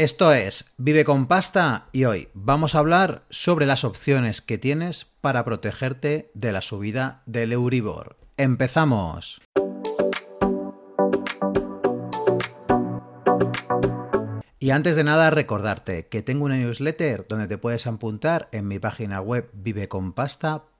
Esto es Vive con Pasta y hoy vamos a hablar sobre las opciones que tienes para protegerte de la subida del Euribor. ¡Empezamos! Y antes de nada recordarte que tengo una newsletter donde te puedes apuntar en mi página web viveconpasta.com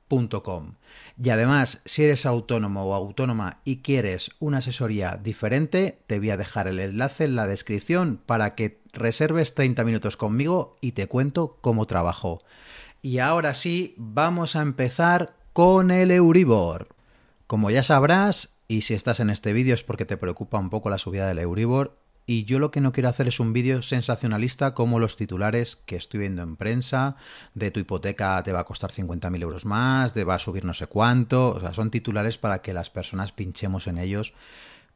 y además, si eres autónomo o autónoma y quieres una asesoría diferente, te voy a dejar el enlace en la descripción para que reserves 30 minutos conmigo y te cuento cómo trabajo. Y ahora sí, vamos a empezar con el Euribor. Como ya sabrás, y si estás en este vídeo es porque te preocupa un poco la subida del Euribor, y yo lo que no quiero hacer es un vídeo sensacionalista como los titulares que estoy viendo en prensa, de tu hipoteca te va a costar 50.000 euros más, de va a subir no sé cuánto, o sea, son titulares para que las personas pinchemos en ellos,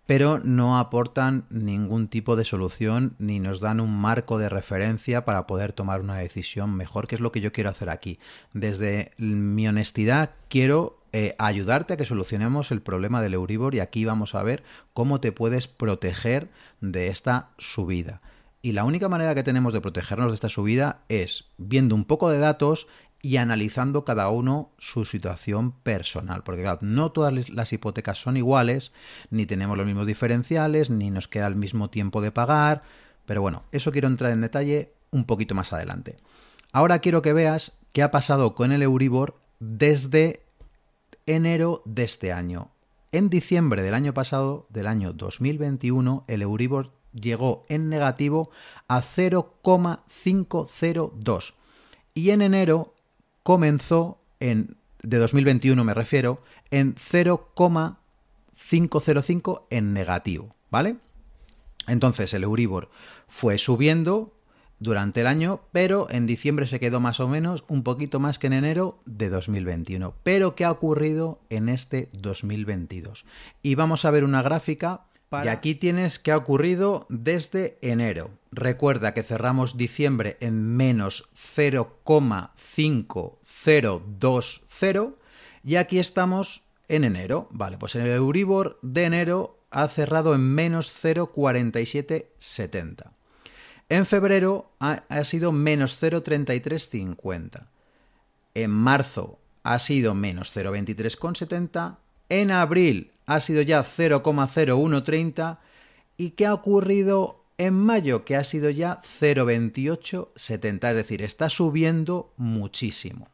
pero no aportan ningún tipo de solución ni nos dan un marco de referencia para poder tomar una decisión mejor, que es lo que yo quiero hacer aquí. Desde mi honestidad quiero eh, ayudarte a que solucionemos el problema del Euribor y aquí vamos a ver cómo te puedes proteger de esta subida. Y la única manera que tenemos de protegernos de esta subida es viendo un poco de datos y analizando cada uno su situación personal. Porque claro, no todas las hipotecas son iguales, ni tenemos los mismos diferenciales, ni nos queda el mismo tiempo de pagar. Pero bueno, eso quiero entrar en detalle un poquito más adelante. Ahora quiero que veas qué ha pasado con el Euribor desde enero de este año. En diciembre del año pasado, del año 2021, el Euribor llegó en negativo a 0,502 y en enero comenzó en de 2021 me refiero en 0,505 en negativo, ¿vale? Entonces el Euribor fue subiendo durante el año, pero en diciembre se quedó más o menos un poquito más que en enero de 2021. Pero ¿qué ha ocurrido en este 2022? Y vamos a ver una gráfica. Y aquí tienes qué ha ocurrido desde enero. Recuerda que cerramos diciembre en menos 0,5020 y aquí estamos en enero. Vale, pues en el Euribor de enero ha cerrado en menos 0,4770. En febrero ha, sido menos 0,3350. En marzo ha sido menos 0,23,70. En abril ha sido ya 0,0130. ¿Y qué ha ocurrido en mayo? Que ha sido ya 0,2870. Es decir, está subiendo muchísimo.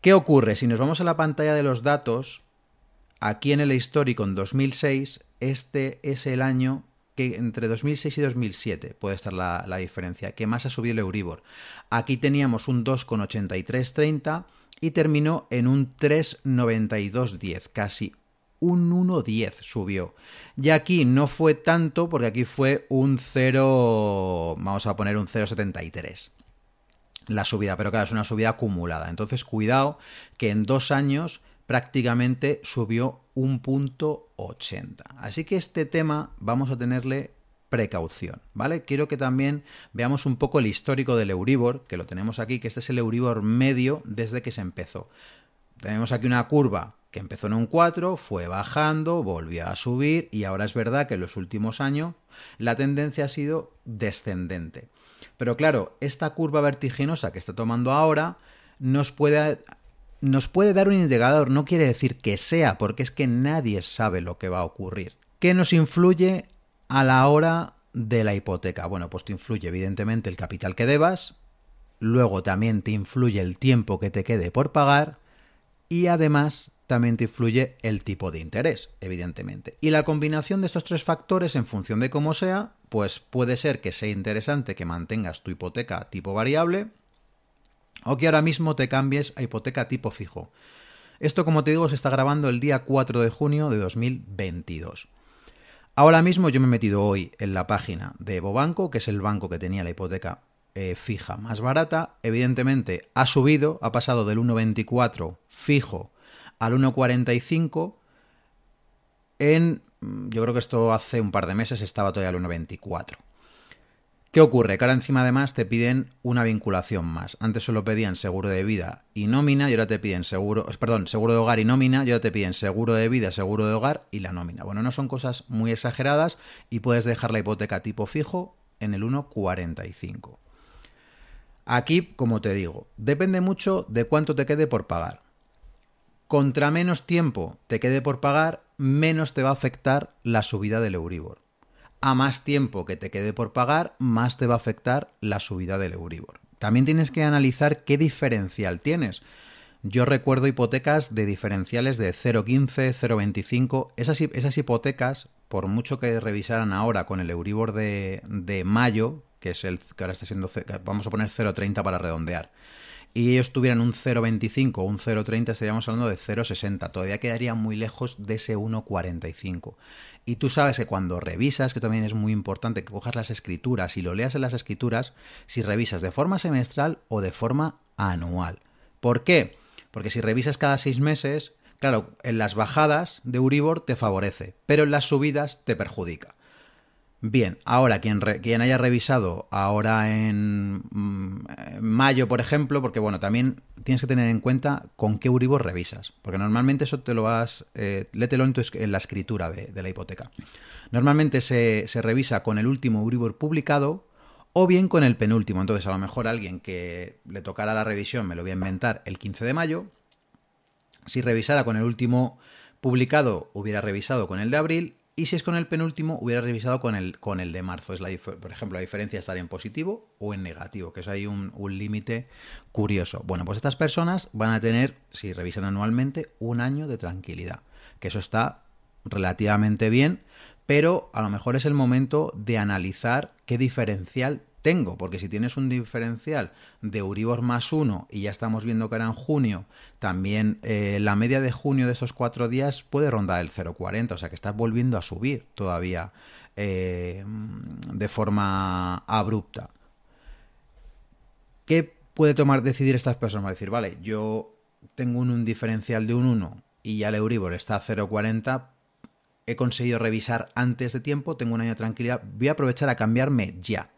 ¿Qué ocurre? Si nos vamos a la pantalla de los datos, aquí en el histórico en 2006, este es el año que entre 2006 y 2007 puede estar la, diferencia, que más ha subido el Euribor. Aquí teníamos un 2,8330 y terminó en un 3,9210, casi un 1,10 subió. Y aquí no fue tanto porque aquí fue un 0, vamos a poner un 0,73 la subida, pero claro, es una subida acumulada. Entonces, cuidado que en dos años prácticamente subió un punto 80. Así que este tema vamos a tenerle precaución, ¿vale? Quiero que también veamos un poco el histórico del Euribor, que lo tenemos aquí, que este es el Euribor medio desde que se empezó. Tenemos aquí una curva que empezó en un 4, fue bajando, volvió a subir y ahora es verdad que en los últimos años la tendencia ha sido descendente. Pero claro, esta curva vertiginosa que está tomando ahora nos puede nos puede dar un indicador, no quiere decir que sea, porque es que nadie sabe lo que va a ocurrir. ¿Qué nos influye a la hora de la hipoteca? Bueno, pues te influye evidentemente el capital que debas, luego también te influye el tiempo que te quede por pagar y además también te influye el tipo de interés, evidentemente. Y la combinación de estos tres factores en función de cómo sea, pues puede ser que sea interesante que mantengas tu hipoteca tipo variable, o que ahora mismo te cambies a hipoteca tipo fijo. Esto, como te digo, se está grabando el día 4 de junio de 2022. Ahora mismo yo me he metido hoy en la página de Bobanco, que es el banco que tenía la hipoteca eh, fija más barata. Evidentemente ha subido, ha pasado del 1,24 fijo al 1,45 en, yo creo que esto hace un par de meses estaba todavía al 1,24. ¿Qué ocurre? Que ahora encima además te piden una vinculación más. Antes solo pedían seguro de vida y nómina y ahora te piden seguro, perdón, seguro de hogar y nómina y ahora te piden seguro de vida, seguro de hogar y la nómina. Bueno, no son cosas muy exageradas y puedes dejar la hipoteca tipo fijo en el 1,45. Aquí, como te digo, depende mucho de cuánto te quede por pagar. Contra menos tiempo te quede por pagar, menos te va a afectar la subida del Euribor. A más tiempo que te quede por pagar, más te va a afectar la subida del Euribor. También tienes que analizar qué diferencial tienes. Yo recuerdo hipotecas de diferenciales de 0,15, 0,25. Esas, esas hipotecas, por mucho que revisaran ahora con el Euribor de, de mayo, que es el que ahora está siendo, vamos a poner 0,30 para redondear, y ellos tuvieran un 0,25 o un 0,30, estaríamos hablando de 0,60. Todavía quedaría muy lejos de ese 1,45. Y tú sabes que cuando revisas, que también es muy importante que cojas las escrituras y lo leas en las escrituras, si revisas de forma semestral o de forma anual. ¿Por qué? Porque si revisas cada seis meses, claro, en las bajadas de Uribor te favorece, pero en las subidas te perjudica. Bien, ahora quien, haya revisado ahora en, mm, mayo, por ejemplo, porque bueno, también tienes que tener en cuenta con qué Uribor revisas, porque normalmente eso te lo vas, eh, lételo en, en, la escritura de, la hipoteca. Normalmente se, revisa con el último Uribor publicado o bien con el penúltimo. Entonces, a lo mejor alguien que le tocara la revisión, me lo voy a inventar, el 15 de mayo, si revisara con el último publicado, hubiera revisado con el de abril y si es con el penúltimo, hubiera revisado con el, con el de marzo. Es la, por ejemplo, la diferencia estar en positivo o en negativo, que es ahí un, un límite curioso. Bueno, pues estas personas van a tener, si revisan anualmente, un año de tranquilidad, que eso está relativamente bien, pero a lo mejor es el momento de analizar qué diferencial tengo, porque si tienes un diferencial de Euribor más 1 y ya estamos viendo que era en junio, también eh, la media de junio de estos cuatro días puede rondar el 0,40, o sea que estás volviendo a subir todavía eh, de forma abrupta. ¿Qué puede tomar decidir estas personas? Decir, vale, yo tengo un, un diferencial de un 1 y ya el Euribor está a 0,40, he conseguido revisar antes de tiempo, tengo un año de tranquilidad, voy a aprovechar a cambiarme ya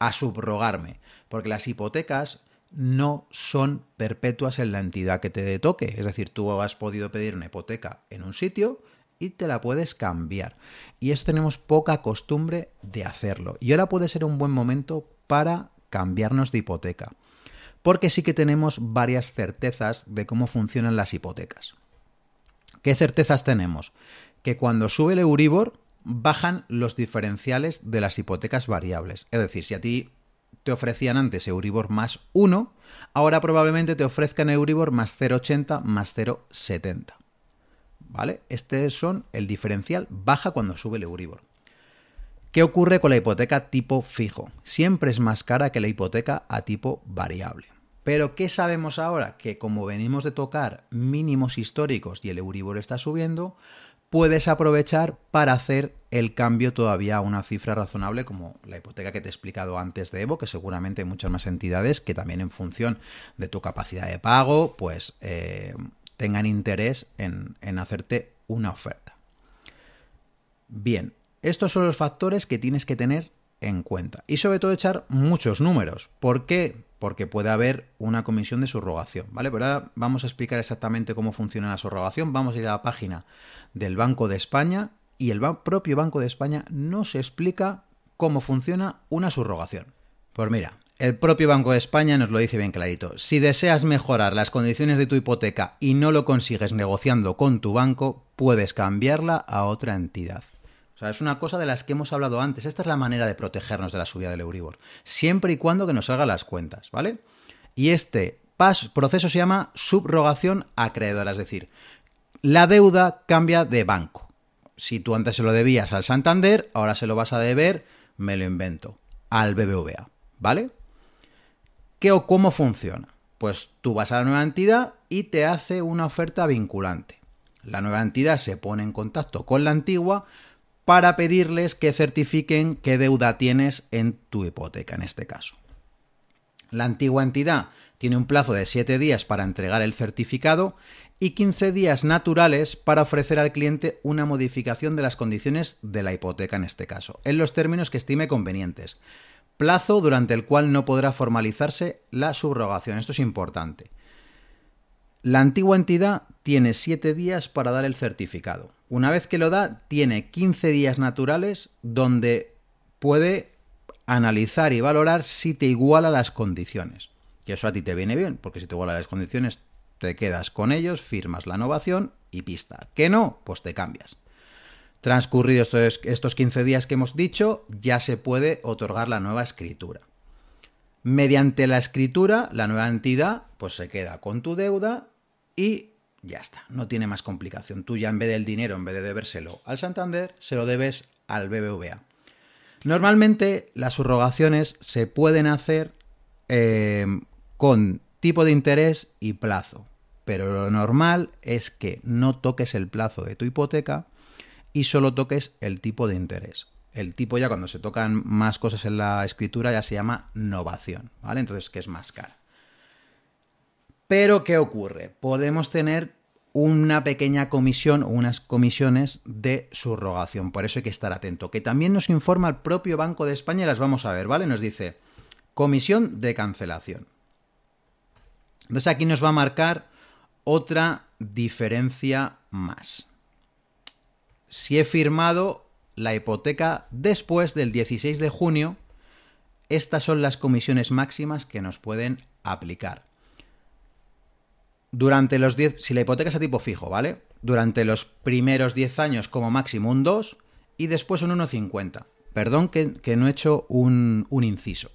a subrogarme, porque las hipotecas no son perpetuas en la entidad que te toque. Es decir, tú has podido pedir una hipoteca en un sitio y te la puedes cambiar. Y eso tenemos poca costumbre de hacerlo. Y ahora puede ser un buen momento para cambiarnos de hipoteca. Porque sí que tenemos varias certezas de cómo funcionan las hipotecas. ¿Qué certezas tenemos? Que cuando sube el Euribor, bajan los diferenciales de las hipotecas variables. Es decir, si a ti te ofrecían antes Euribor más 1, ahora probablemente te ofrezcan Euribor más 0,80 más 0,70. ¿Vale? Este son el diferencial baja cuando sube el Euribor. ¿Qué ocurre con la hipoteca tipo fijo? Siempre es más cara que la hipoteca a tipo variable. Pero ¿qué sabemos ahora? Que como venimos de tocar mínimos históricos y el Euribor está subiendo, puedes aprovechar para hacer el cambio todavía a una cifra razonable como la hipoteca que te he explicado antes de Evo, que seguramente hay muchas más entidades que también en función de tu capacidad de pago, pues eh, tengan interés en, en hacerte una oferta. Bien, estos son los factores que tienes que tener en cuenta. Y sobre todo echar muchos números. ¿Por qué? Porque puede haber una comisión de subrogación, ¿vale? Ahora vamos a explicar exactamente cómo funciona la subrogación. Vamos a ir a la página del Banco de España y el propio Banco de España nos explica cómo funciona una subrogación. Pues mira, el propio Banco de España nos lo dice bien clarito. Si deseas mejorar las condiciones de tu hipoteca y no lo consigues negociando con tu banco, puedes cambiarla a otra entidad. Sea, es una cosa de las que hemos hablado antes. Esta es la manera de protegernos de la subida del Euribor. Siempre y cuando que nos salgan las cuentas, ¿vale? Y este proceso se llama subrogación acreedora, es decir, la deuda cambia de banco. Si tú antes se lo debías al Santander, ahora se lo vas a deber, me lo invento, al BBVA, ¿vale? ¿Qué o cómo funciona? Pues tú vas a la nueva entidad y te hace una oferta vinculante. La nueva entidad se pone en contacto con la antigua para pedirles que certifiquen qué deuda tienes en tu hipoteca, en este caso. La antigua entidad tiene un plazo de 7 días para entregar el certificado y 15 días naturales para ofrecer al cliente una modificación de las condiciones de la hipoteca en este caso, en los términos que estime convenientes. Plazo durante el cual no podrá formalizarse la subrogación. Esto es importante. La antigua entidad tiene 7 días para dar el certificado. Una vez que lo da, tiene 15 días naturales donde puede analizar y valorar si te iguala las condiciones. Que eso a ti te viene bien, porque si te iguala las condiciones, te quedas con ellos, firmas la innovación y pista. Que no, pues te cambias. Transcurridos estos 15 días que hemos dicho, ya se puede otorgar la nueva escritura. Mediante la escritura, la nueva entidad pues se queda con tu deuda y ya está, no tiene más complicación. Tú ya en vez del dinero, en vez de debérselo al Santander, se lo debes al BBVA. Normalmente las subrogaciones se pueden hacer eh, con tipo de interés y plazo, pero lo normal es que no toques el plazo de tu hipoteca y solo toques el tipo de interés. El tipo ya cuando se tocan más cosas en la escritura ya se llama novación, ¿vale? Entonces, que es más cara. Pero, ¿qué ocurre? Podemos tener una pequeña comisión o unas comisiones de subrogación. Por eso hay que estar atento. Que también nos informa el propio Banco de España y las vamos a ver, ¿vale? Nos dice comisión de cancelación. Entonces aquí nos va a marcar otra diferencia más. Si he firmado la hipoteca después del 16 de junio, estas son las comisiones máximas que nos pueden aplicar. Durante los 10, si la hipoteca es a tipo fijo, ¿vale? Durante los primeros 10 años como máximo un 2 y después un 1,50. Perdón que, no he hecho un, un inciso.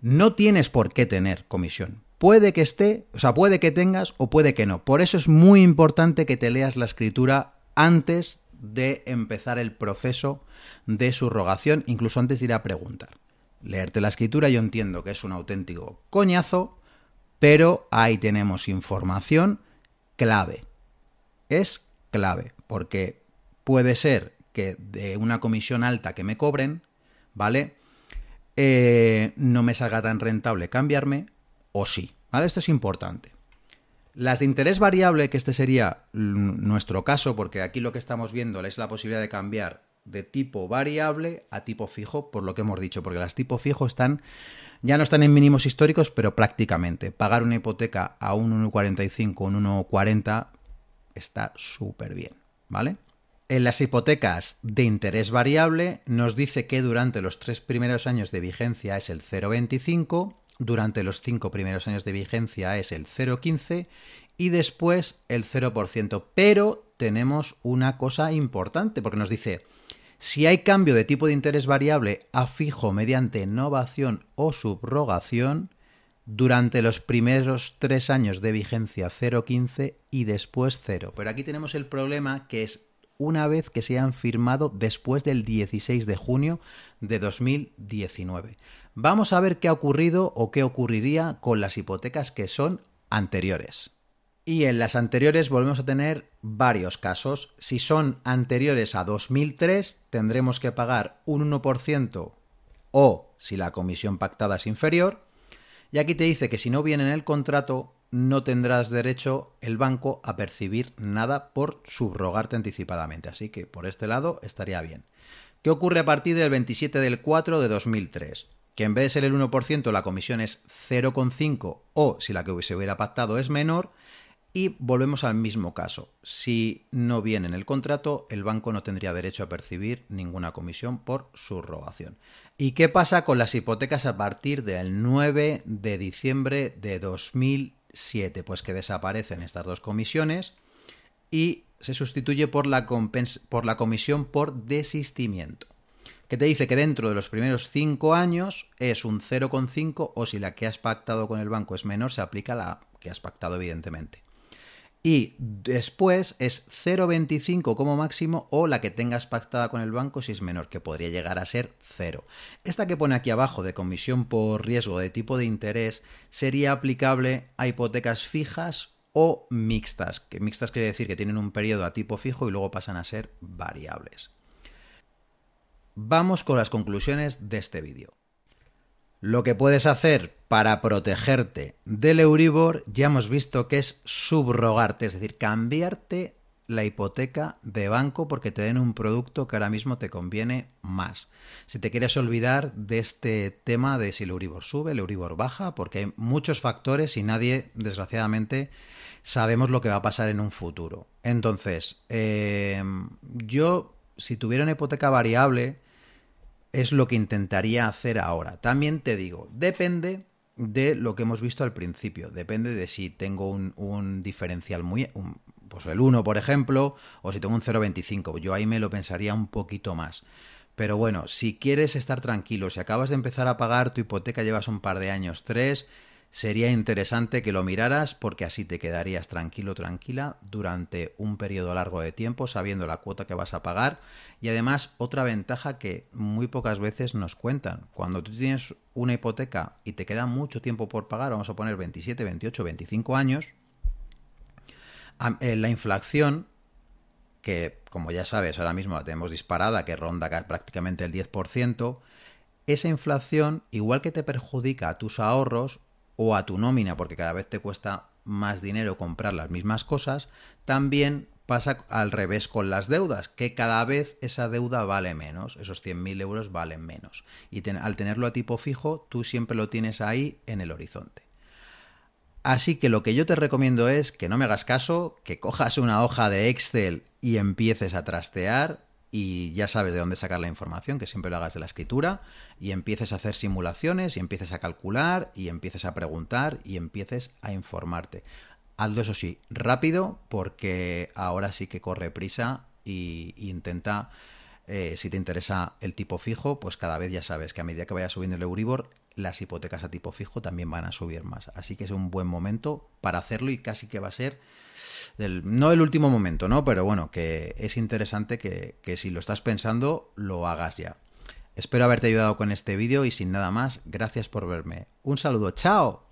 No tienes por qué tener comisión. Puede que esté, o sea, puede que tengas o puede que no. Por eso es muy importante que te leas la escritura antes de empezar el proceso de subrogación, incluso antes de ir a preguntar. Leerte la escritura yo entiendo que es un auténtico coñazo, pero ahí tenemos información clave. Es clave, porque puede ser que de una comisión alta que me cobren, ¿vale? Eh, no me salga tan rentable cambiarme, o sí, ¿vale? Esto es importante. Las de interés variable, que este sería nuestro caso, porque aquí lo que estamos viendo es la posibilidad de cambiar de tipo variable a tipo fijo, por lo que hemos dicho, porque las tipo fijo están, ya no están en mínimos históricos, pero prácticamente. Pagar una hipoteca a un 1,45, un 1,40 está súper bien, ¿vale? En las hipotecas de interés variable nos dice que durante los tres primeros años de vigencia es el 0,25 durante los cinco primeros años de vigencia es el 0,15 y después el 0%. Pero tenemos una cosa importante porque nos dice, si hay cambio de tipo de interés variable a fijo mediante innovación o subrogación, durante los primeros tres años de vigencia 0,15 y después 0. Pero aquí tenemos el problema que es una vez que se han firmado después del 16 de junio de 2019. Vamos a ver qué ha ocurrido o qué ocurriría con las hipotecas que son anteriores. Y en las anteriores volvemos a tener varios casos. Si son anteriores a 2003, tendremos que pagar un 1% o si la comisión pactada es inferior. Y aquí te dice que si no viene en el contrato, no tendrás derecho el banco a percibir nada por subrogarte anticipadamente. Así que por este lado estaría bien. ¿Qué ocurre a partir del 27 del 4 de 2003? que en vez de ser el 1%, la comisión es 0,5 o si la que se hubiera pactado es menor, y volvemos al mismo caso. Si no viene en el contrato, el banco no tendría derecho a percibir ninguna comisión por subrogación. ¿Y qué pasa con las hipotecas a partir del 9 de diciembre de 2007? Pues que desaparecen estas dos comisiones y se sustituye por la, comisión por desistimiento que te dice que dentro de los primeros 5 años es un 0,5 o si la que has pactado con el banco es menor, se aplica la que has pactado evidentemente. Y después es 0,25 como máximo o la que tengas pactada con el banco si es menor, que podría llegar a ser 0. Esta que pone aquí abajo de comisión por riesgo de tipo de interés sería aplicable a hipotecas fijas o mixtas, que mixtas quiere decir que tienen un periodo a tipo fijo y luego pasan a ser variables. Vamos con las conclusiones de este vídeo. Lo que puedes hacer para protegerte del Euribor ya hemos visto que es subrogarte, es decir, cambiarte la hipoteca de banco porque te den un producto que ahora mismo te conviene más. Si te quieres olvidar de este tema de si el Euribor sube, el Euribor baja, porque hay muchos factores y nadie, desgraciadamente, sabemos lo que va a pasar en un futuro. Entonces, eh, yo si tuviera una hipoteca variable, es lo que intentaría hacer ahora. También te digo, depende de lo que hemos visto al principio. Depende de si tengo un, diferencial muy... pues el 1, por ejemplo, o si tengo un 0,25. Yo ahí me lo pensaría un poquito más. Pero bueno, si quieres estar tranquilo, si acabas de empezar a pagar tu hipoteca, llevas un par de años, tres, sería interesante que lo miraras porque así te quedarías tranquilo, tranquila durante un periodo largo de tiempo sabiendo la cuota que vas a pagar y además otra ventaja que muy pocas veces nos cuentan, cuando tú tienes una hipoteca y te queda mucho tiempo por pagar, vamos a poner 27, 28, 25 años, eh, la inflación que como ya sabes ahora mismo la tenemos disparada, que ronda prácticamente el 10%, esa inflación, igual que te perjudica a tus ahorros, o a tu nómina porque cada vez te cuesta más dinero comprar las mismas cosas, también pasa al revés con las deudas, que cada vez esa deuda vale menos, esos 100.000 euros valen menos. Y al tenerlo a tipo fijo, tú siempre lo tienes ahí en el horizonte. Así que lo que yo te recomiendo es que no me hagas caso, que cojas una hoja de Excel y empieces a trastear y ya sabes de dónde sacar la información, que siempre lo hagas de la escritura, y empieces a hacer simulaciones, y empieces a calcular, y empieces a preguntar, y empieces a informarte. Hazlo eso sí, rápido, porque ahora sí que corre prisa y, intenta, eh, si te interesa el tipo fijo, pues cada vez ya sabes que a medida que vaya subiendo el Euribor, las hipotecas a tipo fijo también van a subir más. Así que es un buen momento para hacerlo y casi que va a ser no el último momento, ¿no? Pero bueno, que es interesante que, que si lo estás pensando, lo hagas ya. Espero haberte ayudado con este vídeo y sin nada más, gracias por verme. Un saludo, chao.